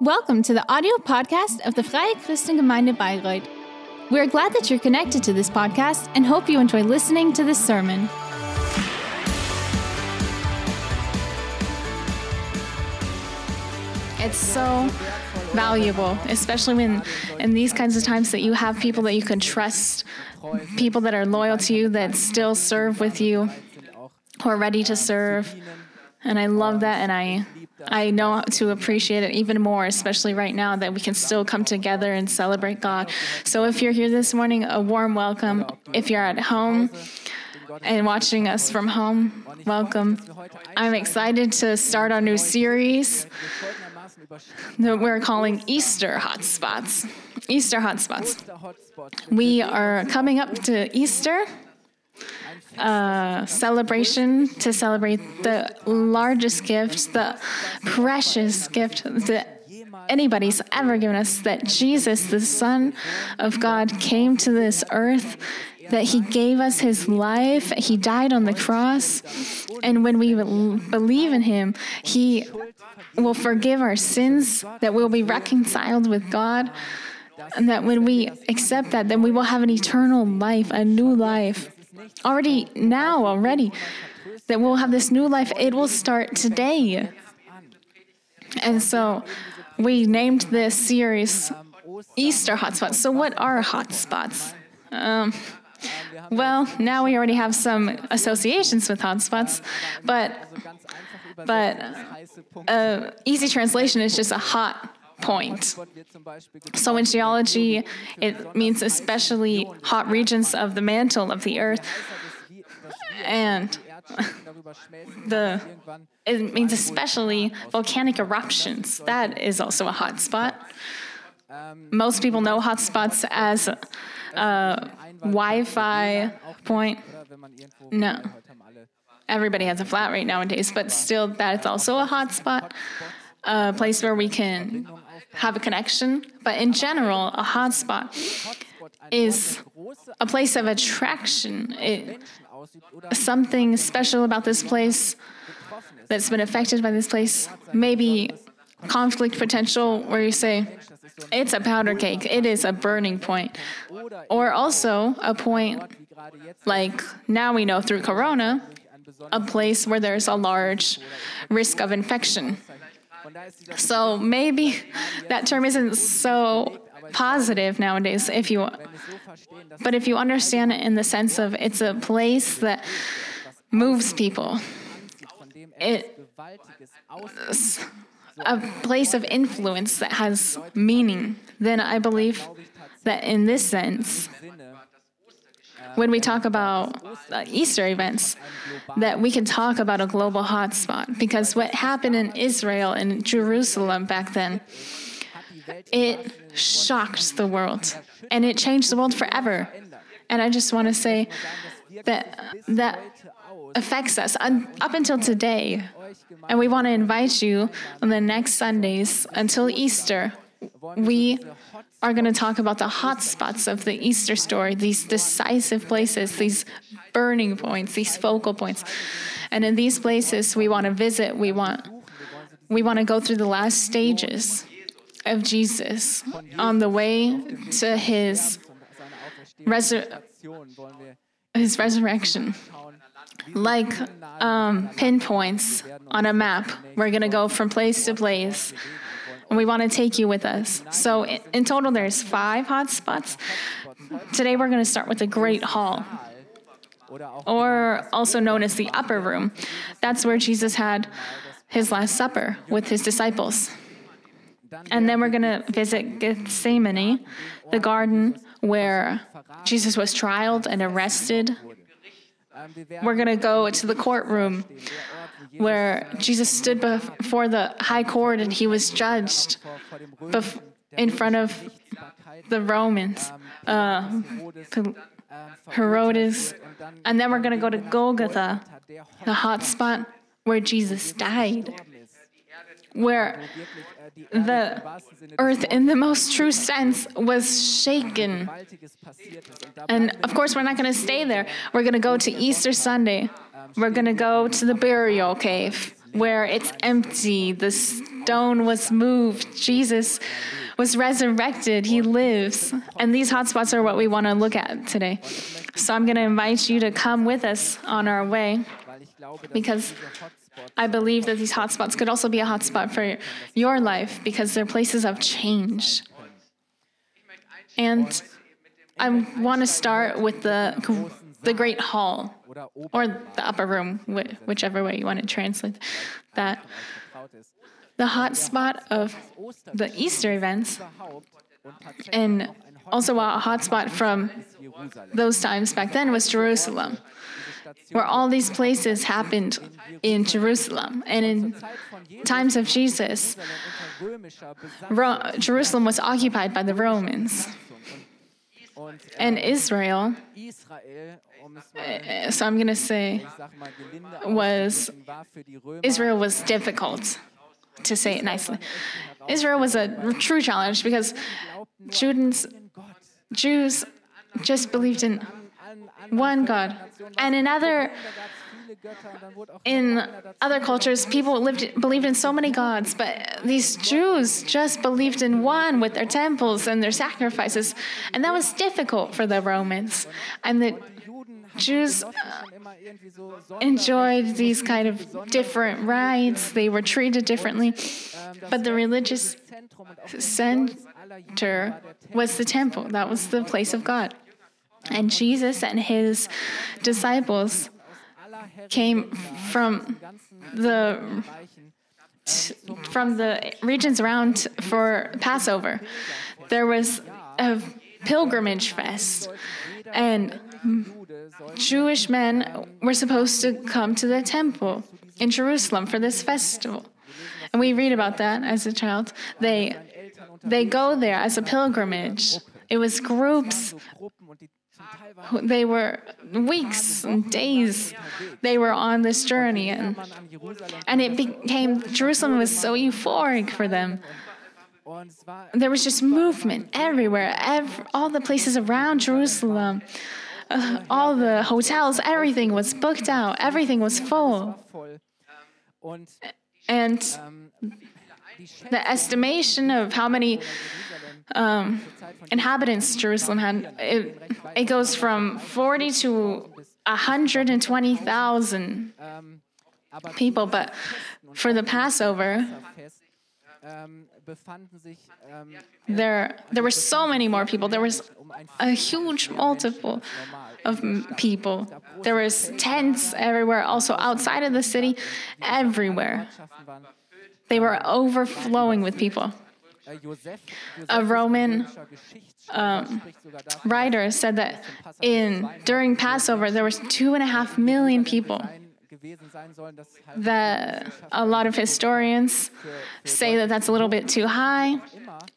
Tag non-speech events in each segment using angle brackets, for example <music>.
Welcome to the audio podcast of the Freie Christengemeinde Bayreuth. We are glad that you're connected to this podcast and hope you enjoy listening to this sermon. It's so valuable, especially when in these kinds of times that you have people that you can trust, people that are loyal to you, that still serve with you, who are ready to serve. And I love that, and I I know to appreciate it even more, especially right now that we can still come together and celebrate God. So if you're here this morning, a warm welcome. If you're at home and watching us from home, welcome. I'm excited to start our new series that we're calling Easter Hotspots. Easter Hotspots. We are coming up to Easter uh, celebration to celebrate the largest gift, the precious gift that anybody's ever given us that Jesus, the Son of God, came to this earth, that He gave us His life, He died on the cross, and when we believe in Him, He will forgive our sins, that we'll be reconciled with God. And that when we accept that, then we will have an eternal life, a new life already now, already, that we'll have this new life. It will start today. And so we named this series Easter Hotspots. So, what are hotspots? Um, well, now we already have some associations with hotspots, but but uh, easy translation is just a hot point. So in geology, it means especially hot regions of the mantle of the earth. And <laughs> the it means especially volcanic eruptions. That is also a hot spot. Most people know hotspots as a Wi-Fi point. No, everybody has a flat rate nowadays, but still, that's also a hotspot, a place where we can have a connection. But in general, a hotspot is a place of attraction. It, something special about this place that's been affected by this place. Maybe conflict potential where you say, it's a powder cake, it is a burning point. Or also a point like now we know through Corona, a place where there's a large risk of infection. So maybe that term isn't so positive nowadays if you but if you understand it in the sense of it's a place that moves people it's a place of influence that has meaning then i believe that in this sense when we talk about uh, Easter events, that we can talk about a global hotspot. Because what happened in Israel and Jerusalem back then, it shocked the world and it changed the world forever. And I just want to say that that affects us up until today. And we want to invite you on the next Sundays until Easter. We are going to talk about the hot spots of the Easter story, these decisive places, these burning points, these focal points. And in these places we want to visit, we want we want to go through the last stages of Jesus on the way to his resur- his resurrection. Like um, pinpoints on a map, we're going to go from place to place and we want to take you with us. So in total, there's five hotspots. Today, we're going to start with the Great Hall, or also known as the Upper Room. That's where Jesus had his Last Supper with his disciples. And then we're going to visit Gethsemane, the garden where Jesus was trialed and arrested. We're going to go to the courtroom where Jesus stood before the high court and he was judged in front of the Romans, uh, Herodes. And then we're going to go to Golgotha, the hot spot where Jesus died, where the earth, in the most true sense, was shaken. And of course, we're not going to stay there. We're going to go to Easter Sunday we're going to go to the burial cave where it's empty. The, stone was moved. Jesus was resurrected. He lives. And these hotspots are what we want to look at today. So I'm going to invite you to come with us on our way because I believe that these hotspots could also be a hotspot for your life because they're places of change. And I want to start with the, the Great Hall or the upper room, whichever way you want to translate that. The hotspot of the Easter events, and also a hotspot from those times back then was Jerusalem, where all these places happened in Jerusalem. And in times of Jesus, Ro- Jerusalem was occupied by the Romans. And Israel, eh, so I'm going to say, was Israel was difficult, to say it nicely. Israel was a true challenge because Jews, Jews just believed in one God. And in other in other cultures, people lived, believed in so many gods, but these Jews just believed in one with their temples and their sacrifices. And that was difficult for the Romans. And the Jews uh, enjoyed these kind of different rites, they were treated differently. But the religious center was the temple, that was the place of God. And Jesus and his disciples came from the from the regions around for Passover. There was a pilgrimage fest, and Jewish men were supposed to come to the temple in Jerusalem for this festival. And we read about that as a child. They they go there as a pilgrimage. It was groups they were weeks and days. They were on this journey and, and it became jerusalem was so euphoric for them. There was just movement everywhere every, all the places around jerusalem uh, all the hotels everything was booked out everything was full. And the estimation of how many um, inhabitants Jerusalem had, it, it goes from 40 to 120,000 people. But for the Passover, there, there were so many more people. There was a huge multiple of people. There was tents everywhere, also outside of the city, everywhere. They were overflowing with people. A Roman um, writer said that in during Passover there was two and a half million people. That a lot of historians say that that's a little bit too high,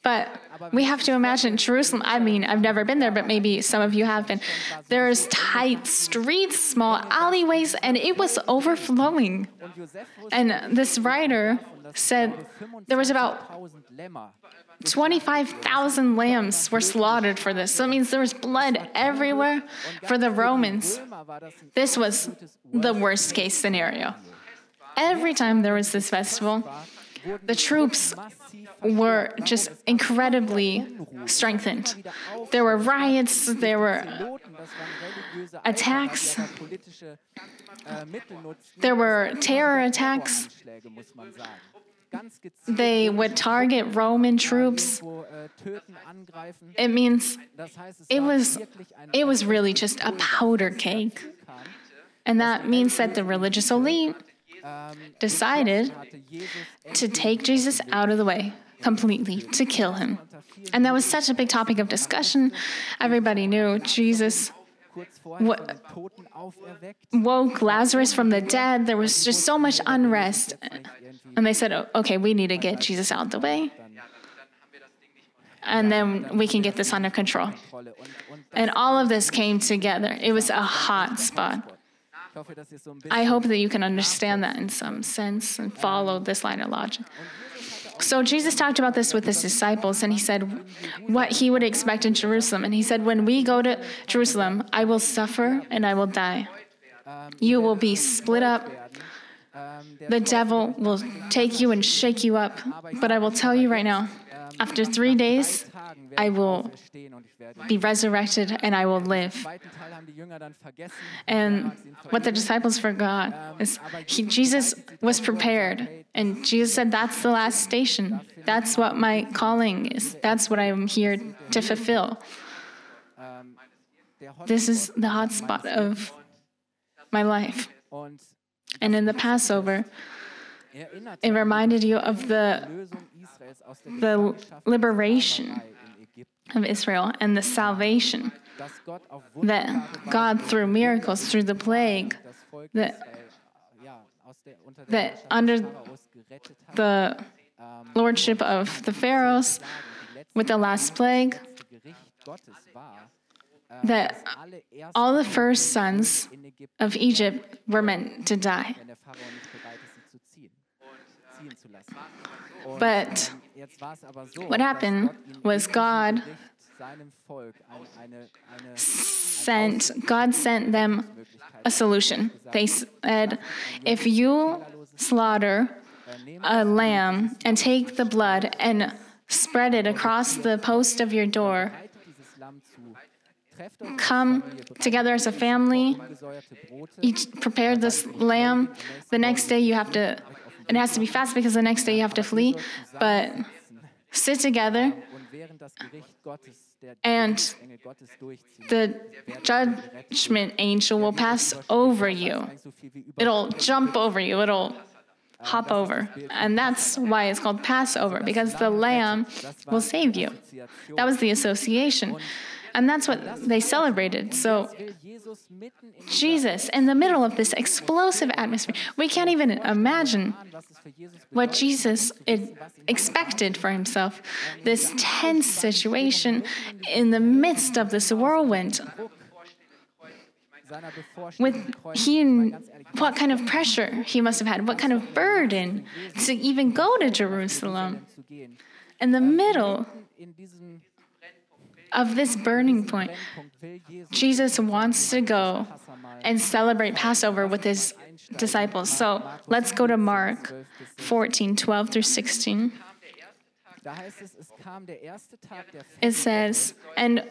but we have to imagine Jerusalem. I mean, I've never been there, but maybe some of you have been. There's tight streets, small alleyways, and it was overflowing. And this writer said there was about 25,000 lambs were slaughtered for this. So it means there was blood everywhere for the Romans. This was the worst case scenario. Every time there was this festival, the troops were just incredibly strengthened. There were riots, there were attacks, there were terror attacks. They would target Roman troops. It means it was, it was really just a powder cake. And that means that the religious elite decided to take Jesus out of the way completely, to kill him. And that was such a big topic of discussion. Everybody knew Jesus woke Lazarus from the dead. There was just so much unrest. And they said, okay, we need to get Jesus out of the way. And then we can get this under control. And all of this came together. It was a hot spot. I hope that you can understand that in some sense and follow this line of logic. So Jesus talked about this with his disciples, and he said what he would expect in Jerusalem. And he said, When we go to Jerusalem, I will suffer and I will die. You will be split up the devil will take you and shake you up. But I will tell you right now, after three days, I will be resurrected and I will live. And what the disciples forgot is he, Jesus was prepared, and Jesus said, That's the last station. That's what my calling is. That's what I'm here to fulfill. This is the hotspot of my life. And in the Passover, it reminded you of the, the liberation of Israel and the salvation that God, through miracles, through the plague, that, that under the lordship of the Pharaohs, with the last plague, that all the first sons of Egypt were meant to die. But what happened was God sent God sent them a solution. They said, if you slaughter a lamb and take the blood and spread it across the post of your door, come together as a family, each prepare this lamb. The next day you have to, it has to be fast because the next day you have to flee, but sit together and the judgment angel will pass over you. It'll jump over you. It'll hop over. And that's why it's called Passover, because the lamb will save you. That was the association. And that's what they celebrated. So, Jesus, in the middle of this explosive atmosphere, we can't even imagine what Jesus expected for himself. This tense situation in the midst of this whirlwind. With he, what kind of pressure he must have had, what kind of burden to even go to Jerusalem. In the middle of this burning point, Jesus wants to go and celebrate Passover with his disciples. So let's go to Mark 14 12 through 16. It says, And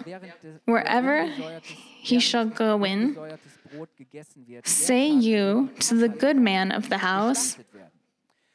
wherever he shall go in, say you to the good man of the house,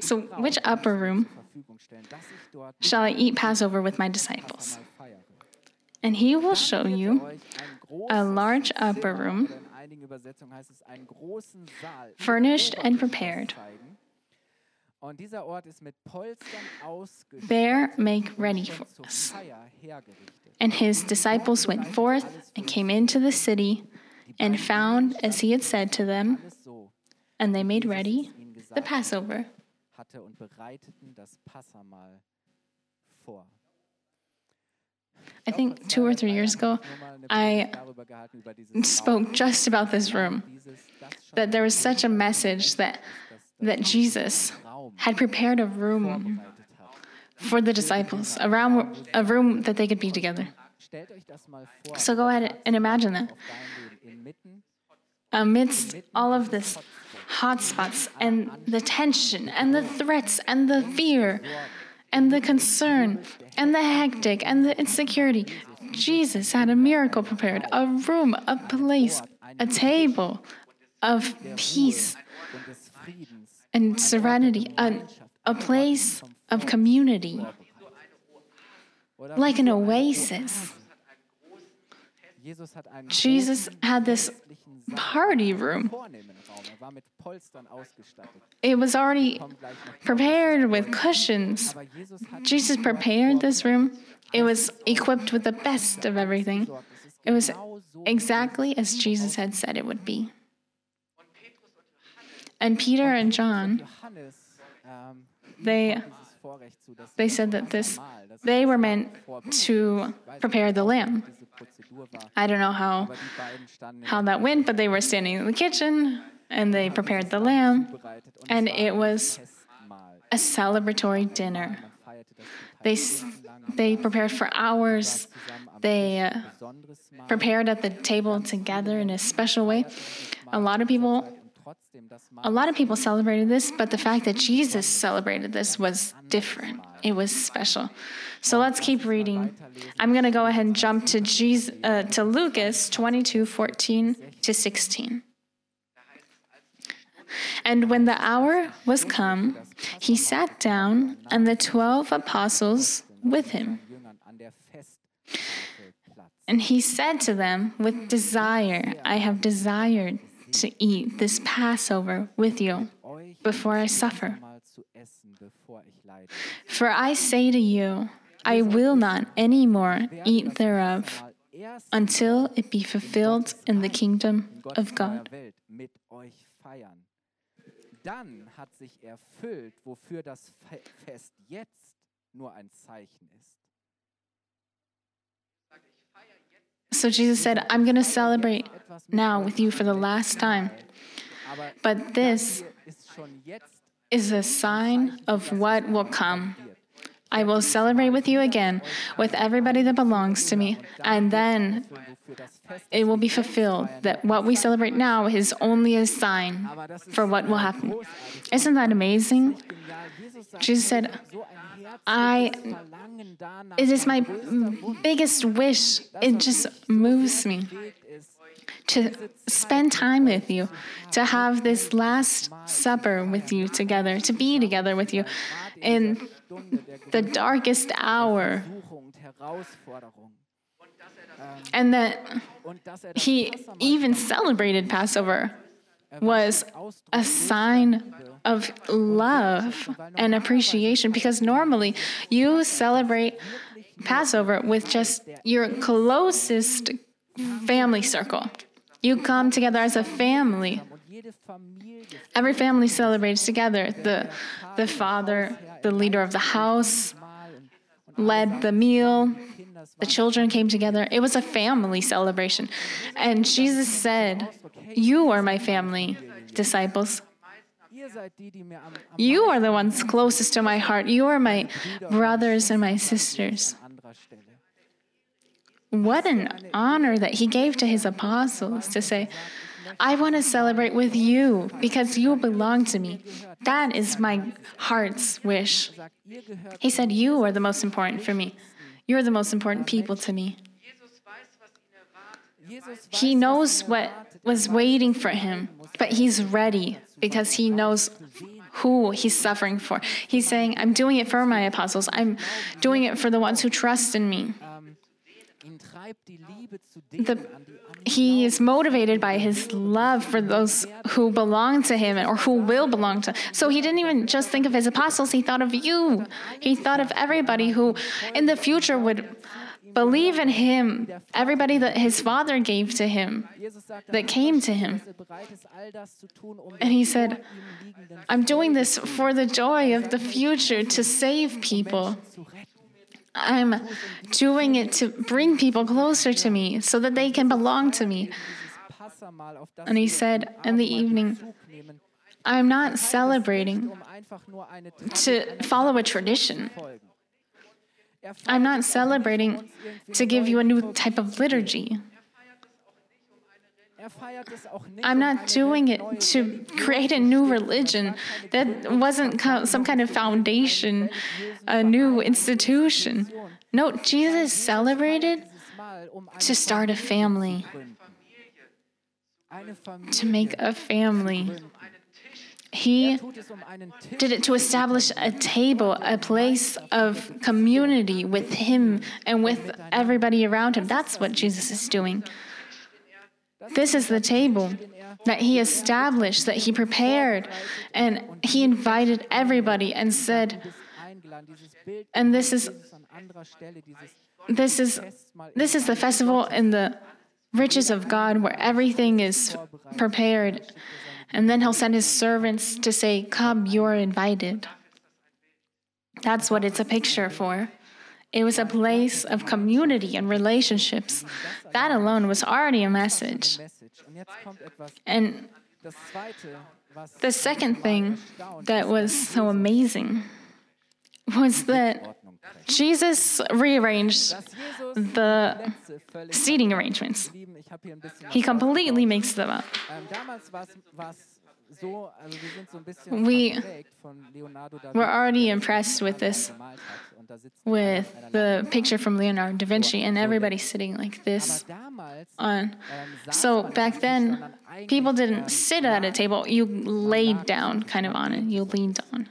so, which upper room shall I eat Passover with my disciples? And he will show you a large upper room, furnished and prepared. There make ready for us. And his disciples went forth and came into the city and found as he had said to them, and they made ready the Passover hatte und bereiteten das Passamahl vor. I think two or three years ago, I <laughs> spoke just about this room. That there was such a message that, that Jesus had prepared a room for the disciples, around a room that they could be together. So go ahead and imagine that. Amidst all of this hotspots and the tension and the threats and the fear and the concern and the hectic and the insecurity. Jesus had a miracle prepared a room, a place, a table of peace and serenity, a, a place of community, like an oasis. Jesus had this party room it was already prepared with cushions. Jesus prepared this room. It was equipped with the best of everything. It was exactly as Jesus had said it would be. And Peter and John they they said that this they were meant to prepare the lamb. I don't know how how that went, but they were standing in the kitchen and they prepared the lamb, and it was a celebratory dinner. They they prepared for hours. They uh, prepared at the table together in a special way. A lot of people a lot of people celebrated this, but the fact that Jesus celebrated this was different. It was special. So let's keep reading. I'm going to go ahead and jump to Jesus, uh, to Lucas 22, 14 to 16. And when the hour was come, he sat down, and the twelve apostles with him. And he said to them, With desire, I have desired to eat this Passover with you before I suffer. For I say to you, I will not any more eat thereof until it be fulfilled in the kingdom of God. Dann hat sich erfüllt, wofür das Fest jetzt nur ein Zeichen ist. So Jesus said, I'm going to celebrate now with you for the last time. But this is a sign of what will come. I will celebrate with you again, with everybody that belongs to me, and then it will be fulfilled that what we celebrate now is only a sign for what will happen. Isn't that amazing? Jesus said, I it is my biggest wish. It just moves me to spend time with you, to have this last supper with you together, to be together with you in the darkest hour. And that he even celebrated Passover was a sign of love and appreciation because normally you celebrate Passover with just your closest family circle. You come together as a family. Every family celebrates together. The, the father, the leader of the house, led the meal. The children came together. It was a family celebration. And Jesus said, You are my family, disciples. You are the ones closest to my heart. You are my brothers and my sisters. What an honor that he gave to his apostles to say, I want to celebrate with you because you belong to me. That is my heart's wish. He said, You are the most important for me. You're the most important people to me. He knows what was waiting for him, but he's ready because he knows who he's suffering for. He's saying, I'm doing it for my apostles, I'm doing it for the ones who trust in me. The, he is motivated by his love for those who belong to him or who will belong to. So he didn't even just think of his apostles, he thought of you. He thought of everybody who in the future would believe in him, everybody that his father gave to him, that came to him. And he said, I'm doing this for the joy of the future to save people. I'm doing it to bring people closer to me so that they can belong to me. And he said in the evening, I'm not celebrating to follow a tradition. I'm not celebrating to give you a new type of liturgy. I'm not doing it to create a new religion. That wasn't some kind of foundation, a new institution. No, Jesus celebrated to start a family, to make a family. He did it to establish a table, a place of community with him and with everybody around him. That's what Jesus is doing. This is the table that he established, that he prepared, and he invited everybody and said, and this is this is this is the festival in the riches of God where everything is prepared. And then he'll send his servants to say, Come, you're invited. That's what it's a picture for. It was a place of community and relationships. That alone was already a message. And the second thing that was so amazing was that Jesus rearranged the seating arrangements. He completely mixed them up. We were already impressed with this, with the picture from Leonardo da Vinci, and everybody sitting like this on. So back then, people didn't sit at a table, you laid down kind of on it, you leaned on.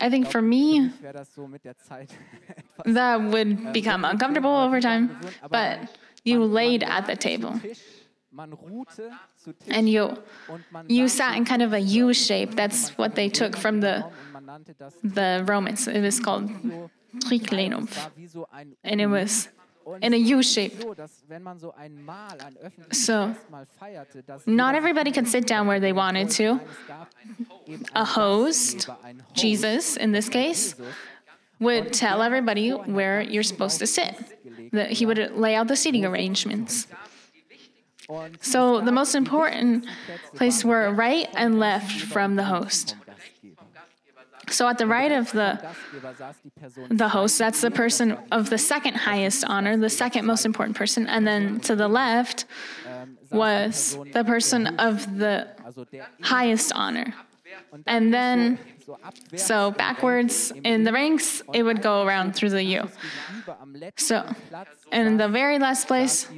I think for me, <laughs> that would become uncomfortable over time, but you laid at the table. And you, you sat in kind of a U shape. That's what they took from the, the Romans. It was called triclinium. And it was in a U shape. So, not everybody could sit down where they wanted to. A host, Jesus in this case, would tell everybody where you're supposed to sit. That he would lay out the seating arrangements. So the most important place were right and left from the host. So at the right of the the host, that's the person of the second highest honor, the second most important person, and then to the left was the person of the highest honor. And then so backwards in the ranks, it would go around through the U. So, in the very last place,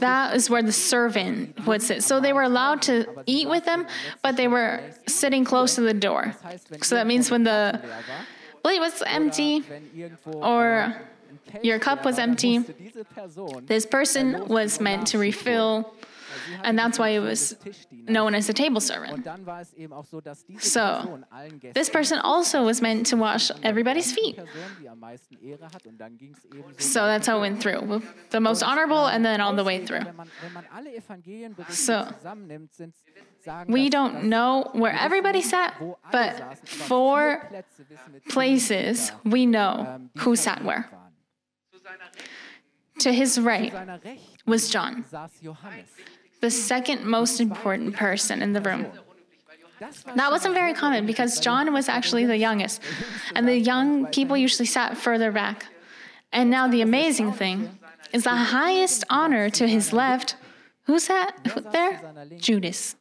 that is where the servant would sit. So they were allowed to eat with them, but they were sitting close to the door. So that means when the plate was empty or your cup was empty, this person was meant to refill and that's why it was known as a table servant. So, this person also was meant to wash everybody's feet. So, that's how it went through the most honorable and then all the way through. So, we don't know where everybody sat, but four places we know who sat where. To his right was John the second most important person in the room. That wasn't very common because John was actually the youngest, and the young people usually sat further back. And now the amazing thing is the highest honor to his left. Who's that there? Judas.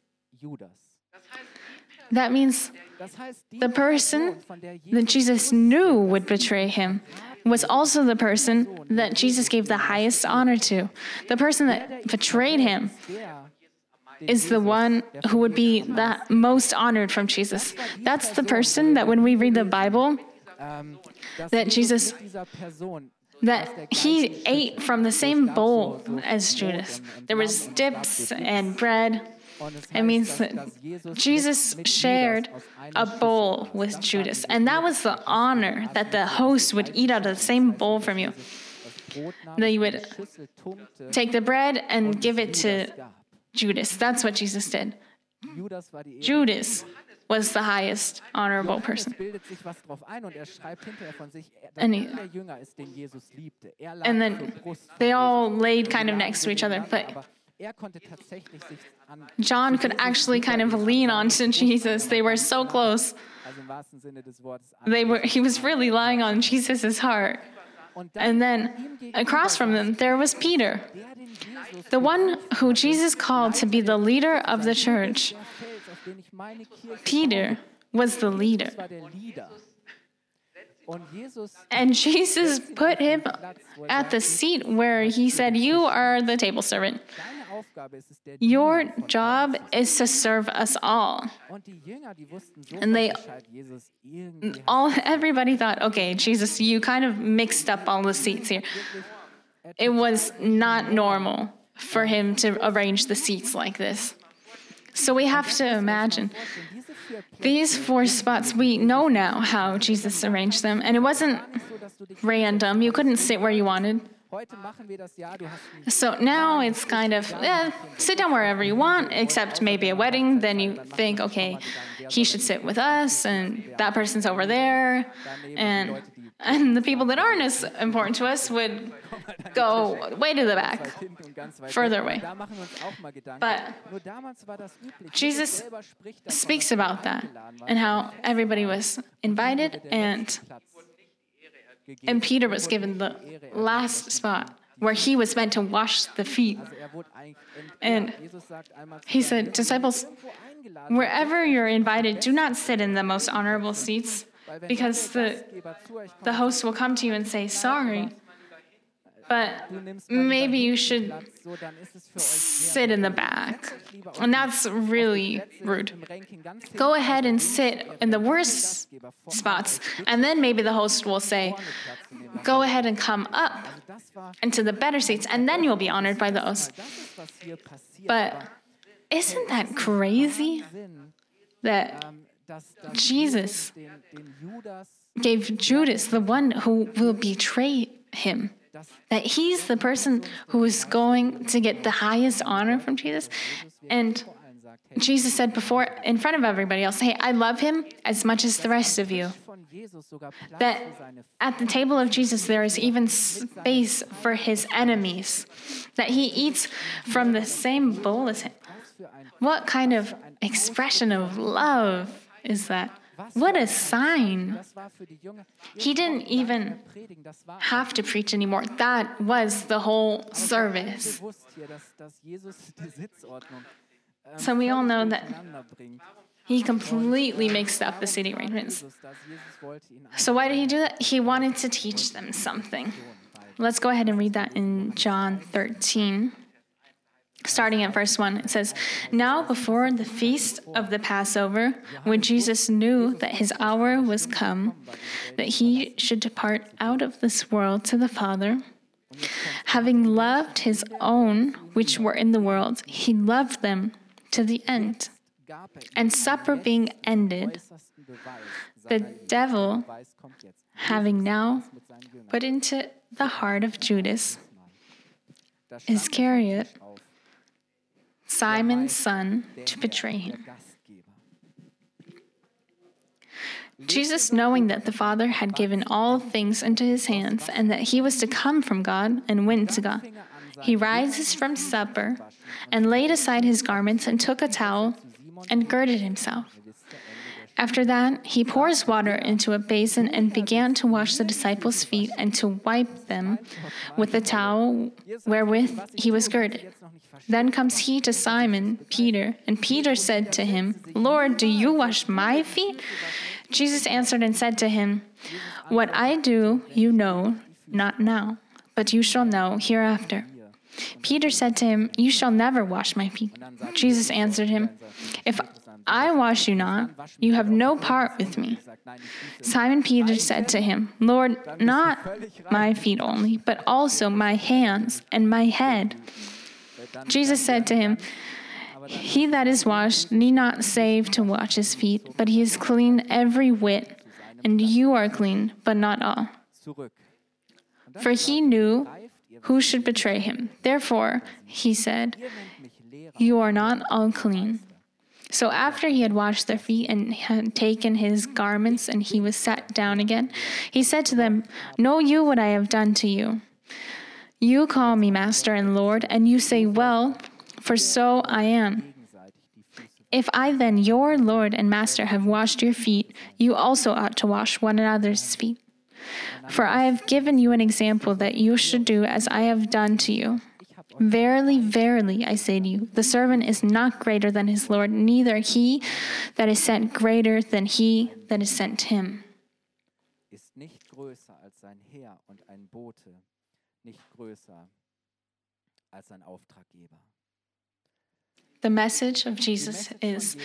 That means the person that Jesus knew would betray him was also the person that Jesus gave the highest honor to. The person that betrayed him is the one who would be the most honored from Jesus. That's the person that when we read the Bible, that Jesus that he ate from the same bowl as Judas. There was dips and bread. It means that Jesus shared a bowl with Judas. And that was the honor that the host would eat out of the same bowl from you. That you would take the bread and give it to Judas. That's what Jesus did. Judas was the highest honorable person. And, he, and then they all laid kind of next to each other, but John could actually kind of lean onto Jesus. They were so close. They were, he was really lying on Jesus' heart. And then across from them, there was Peter, the one who Jesus called to be the leader of the church. Peter was the leader. And Jesus put him at the seat where he said, You are the table servant. Your job is to serve us all. And they all everybody thought, okay, Jesus, you kind of mixed up all the seats here. It was not normal for him to arrange the seats like this. So we have to imagine these four spots, we know now how Jesus arranged them, and it wasn't random. You couldn't sit where you wanted. So now it's kind of eh, sit down wherever you want, except maybe a wedding. Then you think, okay, he should sit with us, and that person's over there, and and the people that aren't as important to us would go way to the back, further away. But Jesus speaks about that and how everybody was invited and and Peter was given the last spot where he was meant to wash the feet. And he said, Disciples, wherever you're invited, do not sit in the most honorable seats because the, the host will come to you and say, Sorry, but maybe you should sit in the back. And that's really rude. Go ahead and sit in the worst spots, and then maybe the host will say, Go ahead and come up into the better seats, and then you'll be honored by those. But isn't that crazy? That Jesus gave Judas, the one who will betray him, that he's the person who is going to get the highest honor from Jesus. And Jesus said before, in front of everybody else, Hey, I love him as much as the rest of you. That at the table of Jesus, there is even space for his enemies, that he eats from the same bowl as him. What kind of expression of love is that? What a sign. He didn't even have to preach anymore. That was the whole service. <laughs> So we all know that he completely mixed up the seating arrangements. So why did he do that? He wanted to teach them something. Let's go ahead and read that in John 13. Starting at verse 1, it says, Now before the feast of the Passover, when Jesus knew that his hour was come, that he should depart out of this world to the Father, having loved his own which were in the world, he loved them to the end. And supper being ended, the devil, having now put into the heart of Judas Iscariot, Simon's son, to betray him. Jesus, knowing that the Father had given all things into his hands and that he was to come from God and went to God, he rises from supper and laid aside his garments and took a towel and girded himself. After that, he pours water into a basin and began to wash the disciples' feet and to wipe them with the towel wherewith he was girded. Then comes he to Simon, Peter, and Peter said to him, Lord, do you wash my feet? Jesus answered and said to him, What I do, you know not now, but you shall know hereafter. Peter said to him, You shall never wash my feet. Jesus answered him, If I wash you not, you have no part with me. Simon Peter said to him, Lord, not my feet only, but also my hands and my head. Jesus said to him, He that is washed need not save to wash his feet, but he is clean every whit, and you are clean, but not all. For he knew who should betray him. Therefore, he said, You are not all clean. So after he had washed their feet and had taken his garments and he was sat down again, he said to them, Know you what I have done to you? You call me Master and Lord, and you say, Well, for so I am. If I then, your Lord and Master, have washed your feet, you also ought to wash one another's feet. For I have given you an example that you should do as I have done to you. Verily, verily, I say to you, the servant is not greater than his Lord, neither he that is sent greater than he that is sent him. Ist nicht größer als sein Herr und ein Bote, nicht größer als sein Auftraggeber. The message of Jesus is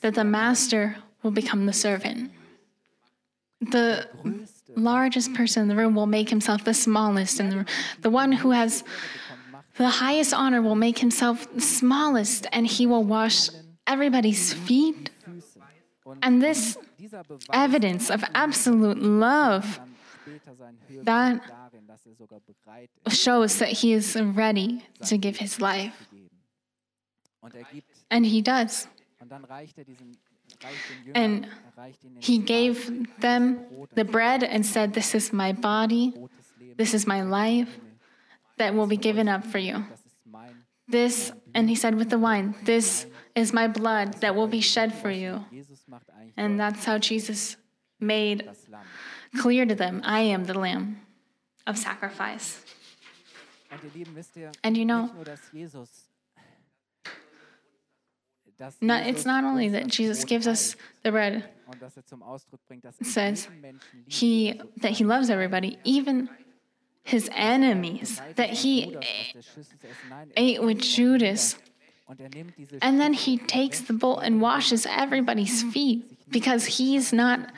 that the master will become the servant. The largest person in the room will make himself the smallest in the room. The one who has the highest honor will make himself the smallest, and he will wash everybody's feet. And this evidence of absolute love that shows that he is ready to give his life. And he does. And he gave them the bread and said, This is my body, this is my life that will be given up for you. This, and he said with the wine, This is my blood that will be shed for you. And that's how Jesus made clear to them I am the Lamb of sacrifice. And you know, not, it's not only that Jesus gives us the bread, says he, that he loves everybody, even his enemies, that he ate with Judas. And then he takes the bowl and washes everybody's feet because he's not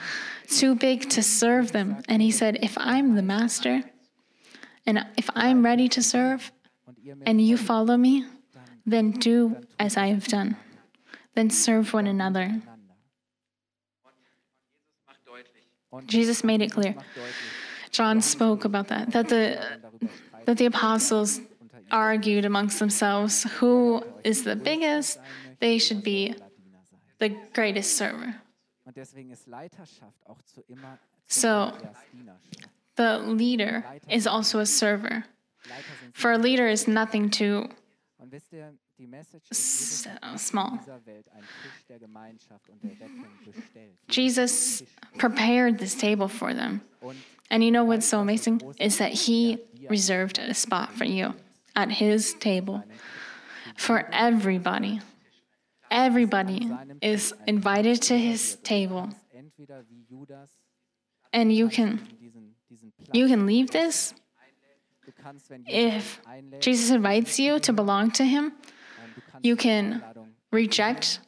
too big to serve them. And he said, If I'm the master and if I'm ready to serve and you follow me, then do as I have done. Then serve one another. Jesus made it clear. John spoke about that, that the, that the apostles argued amongst themselves who is the biggest, they should be the greatest server. So, the leader is also a server. For a leader is nothing too Äh, small. Jesus prepared this table for them. And you know what's so amazing? Is that he reserved a spot for you at his table for everybody. Everybody is invited to his table. And you can you can leave this if Jesus invites you to belong to him. You can reject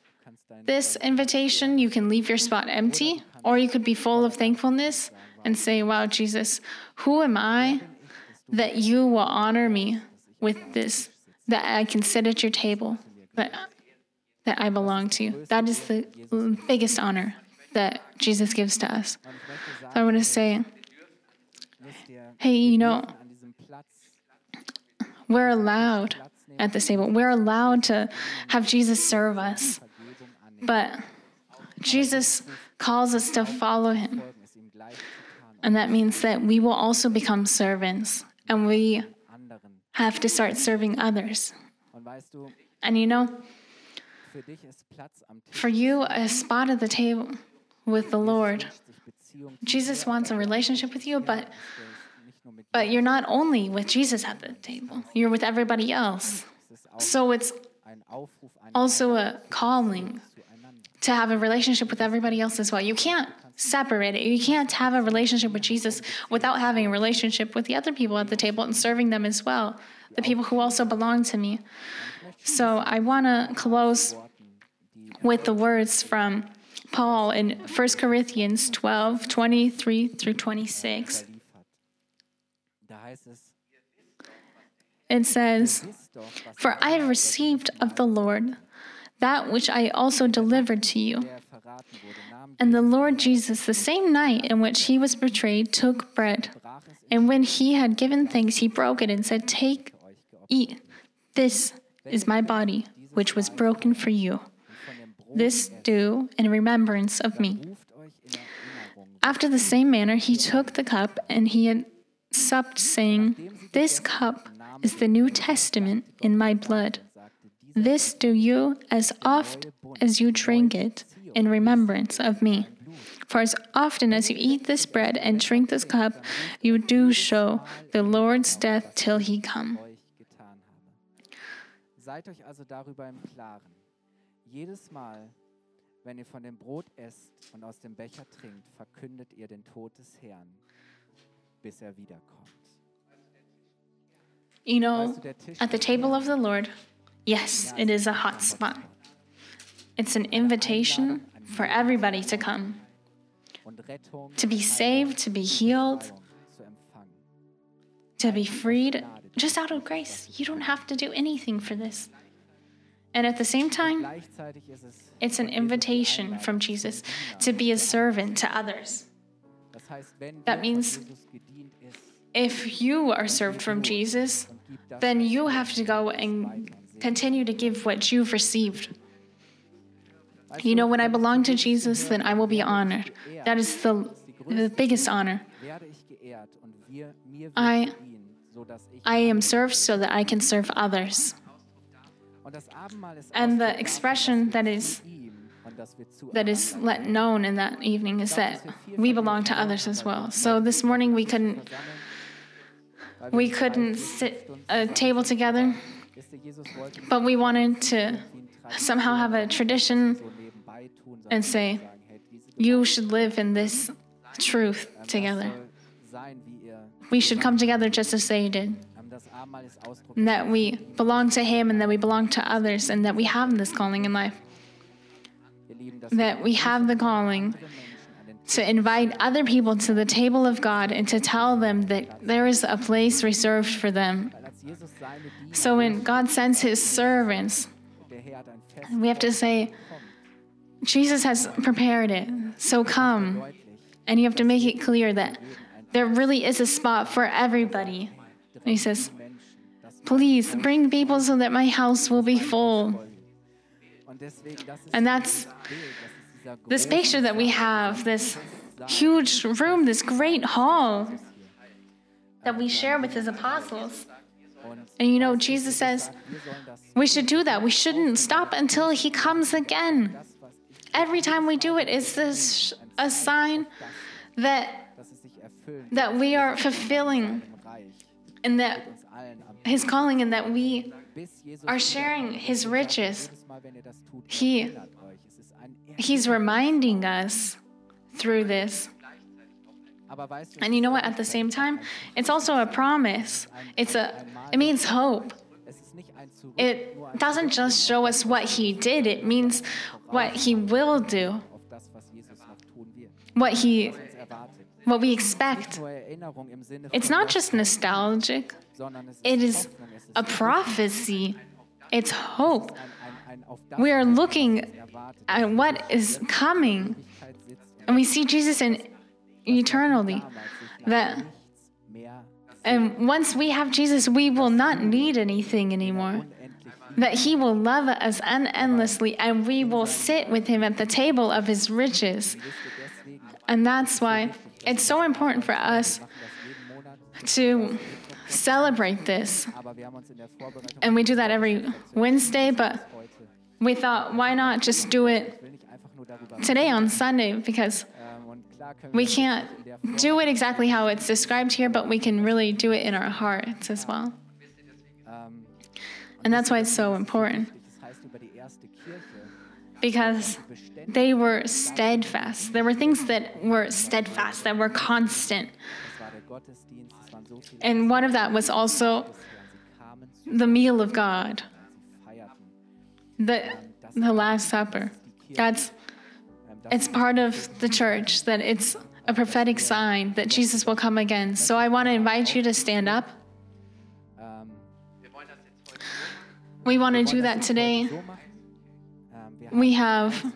this invitation, you can leave your spot empty, or you could be full of thankfulness and say, Wow, Jesus, who am I that you will honor me with this, that I can sit at your table, that, that I belong to you? That is the biggest honor that Jesus gives to us. So I want to say, hey, you know, we're allowed at this table. We're allowed to have Jesus serve us. But Jesus calls us to follow him. And that means that we will also become servants and we have to start serving others. And you know, for you, a spot at the table with the Lord, Jesus wants a relationship with you, but but you're not only with Jesus at the table, you're with everybody else. So it's also a calling to have a relationship with everybody else as well. You can't separate it. You can't have a relationship with Jesus without having a relationship with the other people at the table and serving them as well, the people who also belong to me. So I want to close with the words from Paul in 1 Corinthians 12 23 through 26. It says, For I have received of the Lord that which I also delivered to you. And the Lord Jesus, the same night in which he was betrayed, took bread. And when he had given thanks, he broke it and said, Take, eat. This is my body, which was broken for you. This do in remembrance of me. After the same manner, he took the cup and he had supped, saying, This cup is the New Testament in my blood. This do you as oft as you drink it in remembrance of me. For as often as you eat this bread and drink this cup, you do show the Lord's death till he come. Seid euch also darüber im Klaren. Jedes Mal, wenn ihr von dem Brot esst und aus dem Becher trinkt, verkündet ihr den Tod des Herrn, bis er wiederkommt. You know, at the table of the Lord, yes, it is a hot spot. It's an invitation for everybody to come, to be saved, to be healed, to be freed just out of grace. You don't have to do anything for this. And at the same time, it's an invitation from Jesus to be a servant to others. Das heißt, wenn That means Jesus gedient ist, If you are served from Jesus, dann gib das, then you have to go and continue to give what you've received. You know, when I belong to Jesus, then I will be honored. That is the, the biggest honor. werde ich geehrt und wir, mir wird I- gedient, sodass ich I am served so that I can serve others. und das Abendmahl ist And the expression that is that is let known in that evening is that we belong to others as well. So this morning we couldn't versammeln, weil wir we couldn't sit a table together, Wisst ihr, Jesus wollte nicht but we wanted to wie ein Tradition somehow have a tradition so nebenbei tun, sondern and say, sagen, hey, diese you should live in this truth together. soll sein, wie ihr We should come together just as they did. das Abendmahl ist Ausdruck And that we belong to Him and that we belong to others and that we have this calling in life. That we have the calling to invite other people to the table of God and to tell them that there is a place reserved for them. So when God sends His servants, we have to say, Jesus has prepared it. So come. And you have to make it clear that there really is a spot for everybody. And He says, please bring people so that my house will be full. And that's this picture that we have, this huge room, this great hall that we share with his apostles. And you know, Jesus says we should do that. We shouldn't stop until he comes again. Every time we do it, is this a sign that that we are fulfilling and that his calling and that we are sharing his riches. He- He's reminding us through this. And you know what? At the same time, it's also a promise. It's a it means hope. It doesn't just show us what he did, it means what he will do, what he what we expect. It's not just nostalgic. It is Hoffnung es ist a prophecy. It's hope. We are looking at what is coming. Ewigkeit sitzt und And we see Jesus in eternally. That and once we have Jesus, we will not need anything anymore. that he will love us unendlessly and we will sit with him at the table of his riches. wisst ihr deswegen And that's why it's so important for us machen das jeden Monat to celebrate this. And we do that every Wednesday, but we thought, why not just do it today on Sunday? Because we can't do it exactly how it's described here, but we can really do it in our hearts as well. And that's why it's so important. Because they were steadfast. There were things that were steadfast, that were constant. Das war der Gottesdienst es waren so viele And one of that was also Christen, sie kamen zu the meal of God, the, the Last Supper. That's ähm, it's part of the church that it's a prophetic sign that Jesus will come again. So I want to invite you to stand up. ähm, We want to do that today. heute so machen. Ähm, wir We have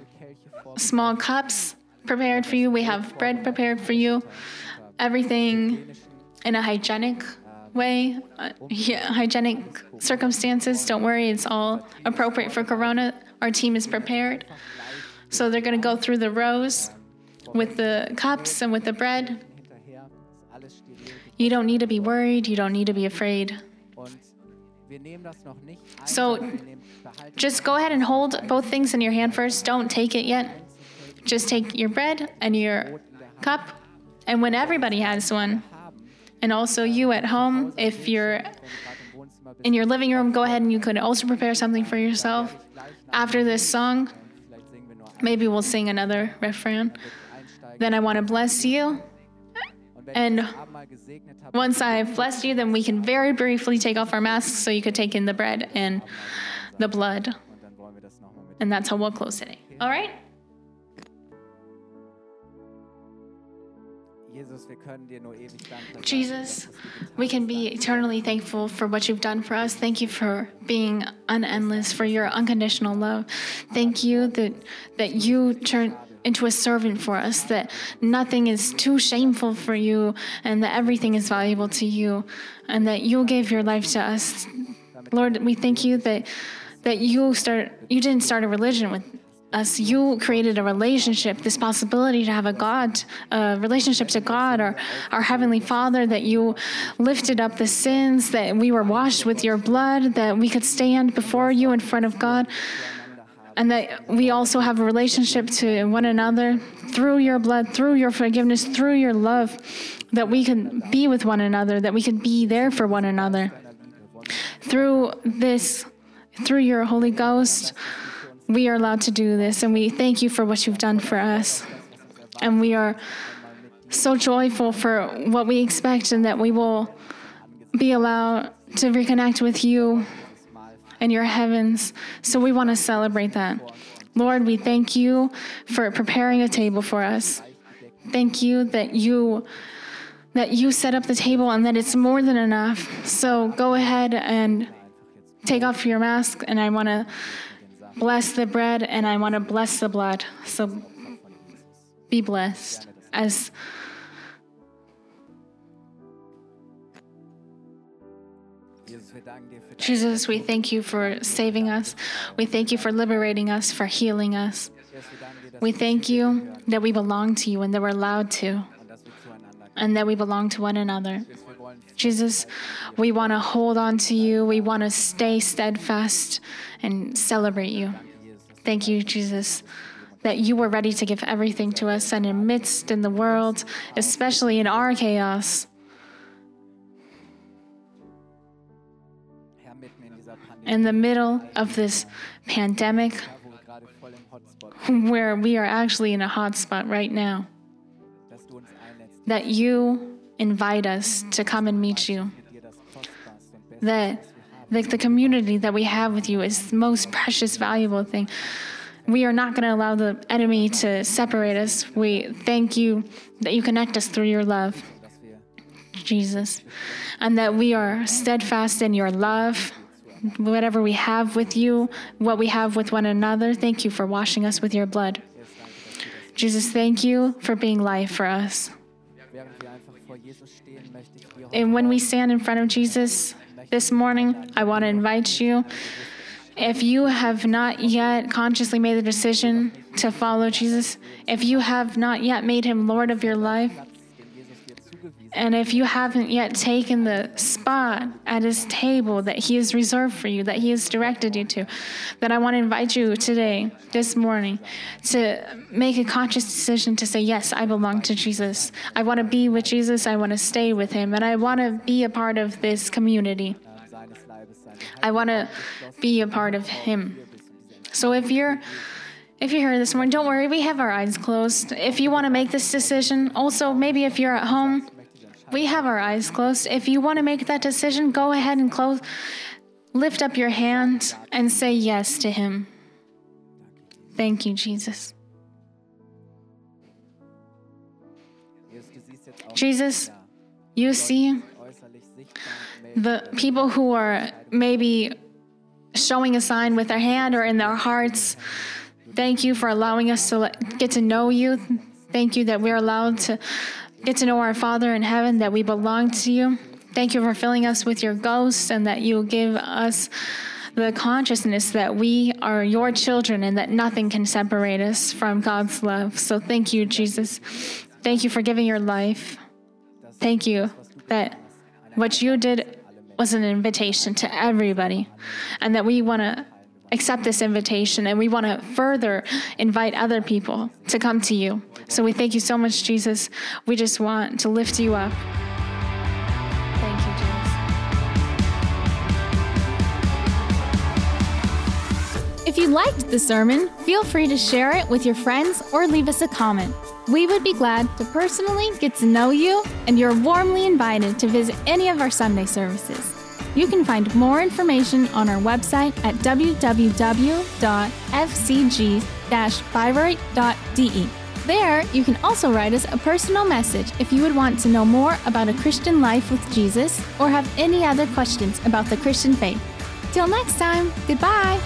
small cups prepared for you. We have bread prepared for you. Everything in a hygienic way, uh, yeah, hygienic circumstances. Don't worry, it's all appropriate for Corona. Our team is prepared. So they're going to go through the rows with the cups and with the bread. You don't need to be worried. You don't need to be afraid. So, Just go ahead and hold both things in your hand first. Don't take it yet. Just take your bread and your cup. And when everybody has one, and also you at home, if you're in your living room, go ahead and you could also prepare something for yourself. After this song, maybe we'll sing another refrain. Then I want to bless you. and Once I've blessed you, then we can very briefly take off our masks so you could take in the bread and the blood. And that's how we'll close today. All right? Jesus, wir können dir nur ewig danken. Jesus, we can be eternally thankful for what you've done for us. Thank you for being unendless, for your unconditional love. Thank you that that you turn into a servant for us, that nothing is too shameful for you, and that everything is valuable to you, and that you gave your life to us. Lord, we thank you that that you start you didn't start a religion with us you created a relationship this possibility to have a god a relationship to god or our heavenly father that you lifted up the sins that we were washed with your blood that we could stand before you in front of god and that we also have a relationship to one another through your blood through your forgiveness through your love that we can be with one another that we can be there for one another. Through this through your holy ghost we are allowed to do this, and we thank you for what you've done for us. And we are so joyful for what we expect, and that we will be allowed to reconnect with you and your heavens. So we want to celebrate that. Lord, we thank you for preparing a table for us. Thank you that you that you set up the table and that it's more than enough. So go ahead and take off your mask and I want to bless the bread and I want to bless the blood. So be blessed as Jesus, we thank you for saving us. We thank you for liberating us, for healing us. We thank you that we belong to you and that we're allowed to, and that we belong to one another. Jesus, we want to hold on to you. We want to stay steadfast and celebrate you. Thank you, Jesus, that you were ready to give everything to us and amidst in the world, especially in our chaos. In the middle of this pandemic, where we are actually in a hotspot right now, that you invite us to come and meet you. That the, the community that we have with you is the most precious, valuable thing. We are not going to allow the enemy to separate us. We thank you that you connect us through your love, Jesus, and that we are steadfast in your love. Whatever we have with you, what we have with one another, thank you for washing us with your blood. Jesus, thank you for being life for us. And when we stand in front of Jesus this morning, I want to invite you. If you have not yet consciously made the decision to follow Jesus, if you have not yet made him Lord of your life, and if you haven't yet taken the spot at his table that he has reserved for you, that he has directed you to, then I want to invite you today, this morning, to make a conscious decision to say, Yes, I belong to Jesus. I want to be with Jesus. I want to stay with him. And I want to be a part of this community. I want to be a part of him. So if you're if you're here this morning, don't worry, we have our eyes closed. If you want to make this decision, also maybe if you're at home, we have our eyes closed. If you want to make that decision, go ahead and close. Lift up your hand and say yes to Him. Thank you, Jesus. Jesus, you see the people who are maybe showing a sign with their hand or in their hearts. Thank you for allowing us to get to know you. Thank you that we're allowed to get to know our Father in heaven, that we belong to you. Thank you for filling us with your ghost and that you give us the consciousness that we are your children and that nothing can separate us from God's love. So thank you, Jesus. Thank you for giving your life. Thank you that what you did was an invitation to everybody and that we want to accept this invitation and we want to further invite other people to come to you. So we thank you so much, Jesus. We just want to lift you up. Thank you, Jesus. If you liked the sermon, feel free to share it with your friends or leave us a comment. We would be glad to personally get to know you, and you're warmly invited to visit any of our Sunday services. You can find more information on our website at www.fcg-bayreuth.de. There, you can also write us a personal message if you would want to know more about a Christian life with Jesus or have any other questions about the Christian faith. Till next time, goodbye!